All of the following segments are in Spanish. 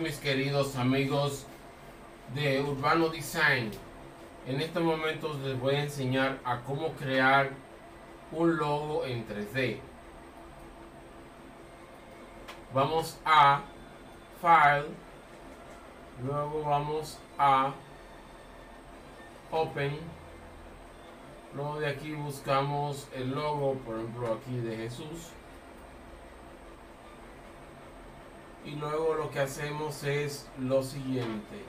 mis queridos amigos de Urbano Design. En este momento les voy a enseñar a cómo crear un logo en 3D. Vamos a File, luego vamos a Open, luego de aquí buscamos el logo, por ejemplo aquí de Jesús. Y luego lo que hacemos es lo siguiente.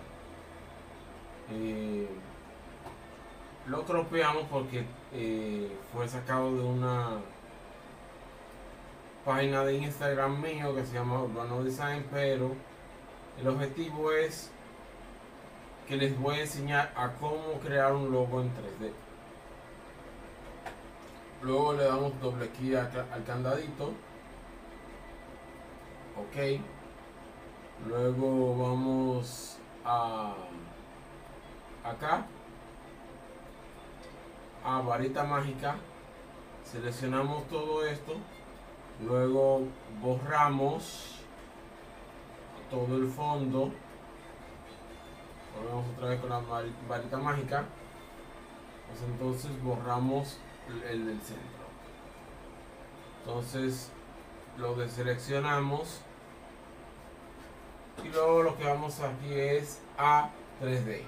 Eh, lo tropeamos porque eh, fue sacado de una página de Instagram mío que se llama Urbano Design pero el objetivo es que les voy a enseñar a cómo crear un logo en 3D luego le damos doble clic al candadito. Ok luego vamos a acá a varita mágica. Seleccionamos todo esto. Luego borramos todo el fondo. Volvemos otra vez con la varita mágica. Pues entonces borramos el del centro. Entonces lo deseleccionamos y luego lo que vamos aquí es a 3D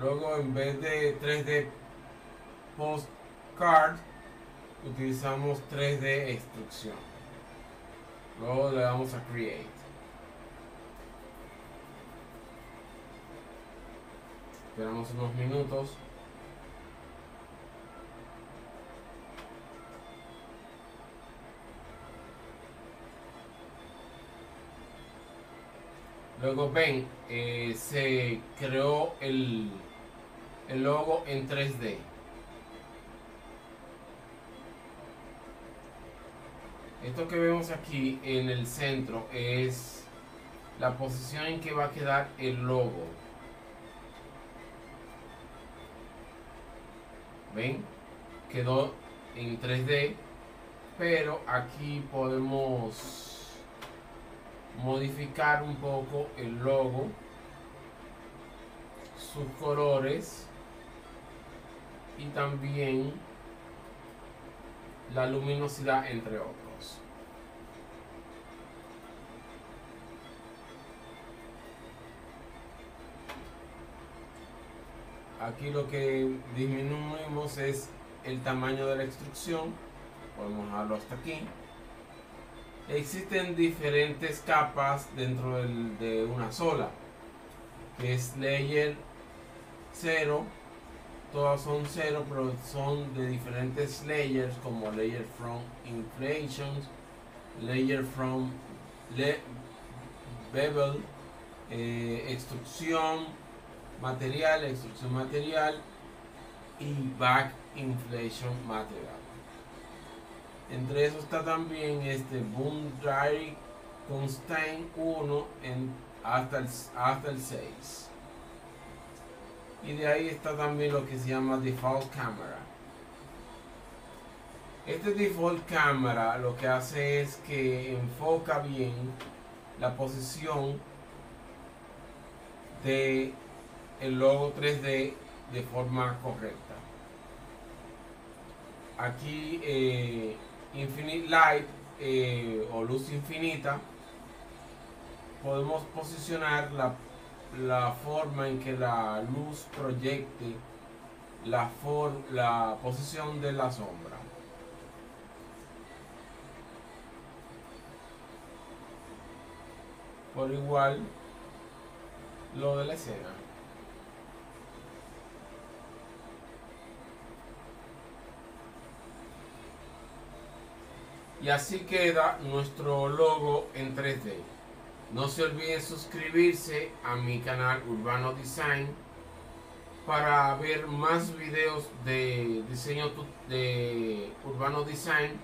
luego en vez de 3D postcard utilizamos 3D instrucción. Luego le damos a create. Esperamos unos minutos Luego ven, eh, se creó el, el logo en 3D. Esto que vemos aquí en el centro es la posición en que va a quedar el logo. ¿Ven? Quedó en 3D, pero aquí podemos modificar un poco el logo, sus colores y también la luminosidad entre otros. Aquí lo que disminuimos es el tamaño de la instrucción. Podemos dejarlo hasta aquí. Existen diferentes capas dentro de una sola, que es layer 0, todas son 0, pero son de diferentes layers como layer from inflation, layer from bevel, eh, extrusión material, extrusión material y back inflation material. Entre eso está también este Boom Dry Constant 1 en, hasta, el, hasta el 6. Y de ahí está también lo que se llama Default Camera. Este Default Camera lo que hace es que enfoca bien la posición de el logo 3D de forma correcta. Aquí eh, Infinite Light eh, o luz infinita, podemos posicionar la, la, forma en que la luz proyecte la, for, la posición de la sombra. Por igual lo de la escena. Y así queda nuestro logo en 3D. No se olviden suscribirse a mi canal Urbano Design para ver más videos de diseño de Urbano Design.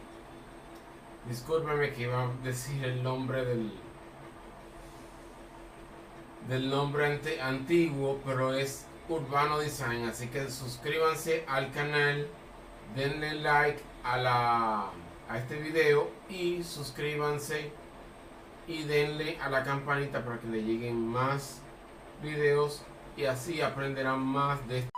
Discúlpeme que iba a decir el nombre del del nombre antiguo, pero es Urbano Design, así que suscríbanse al canal, denle like a la a este video y suscríbanse y denle a la campanita para que le lleguen más videos y así aprenderán más de esto.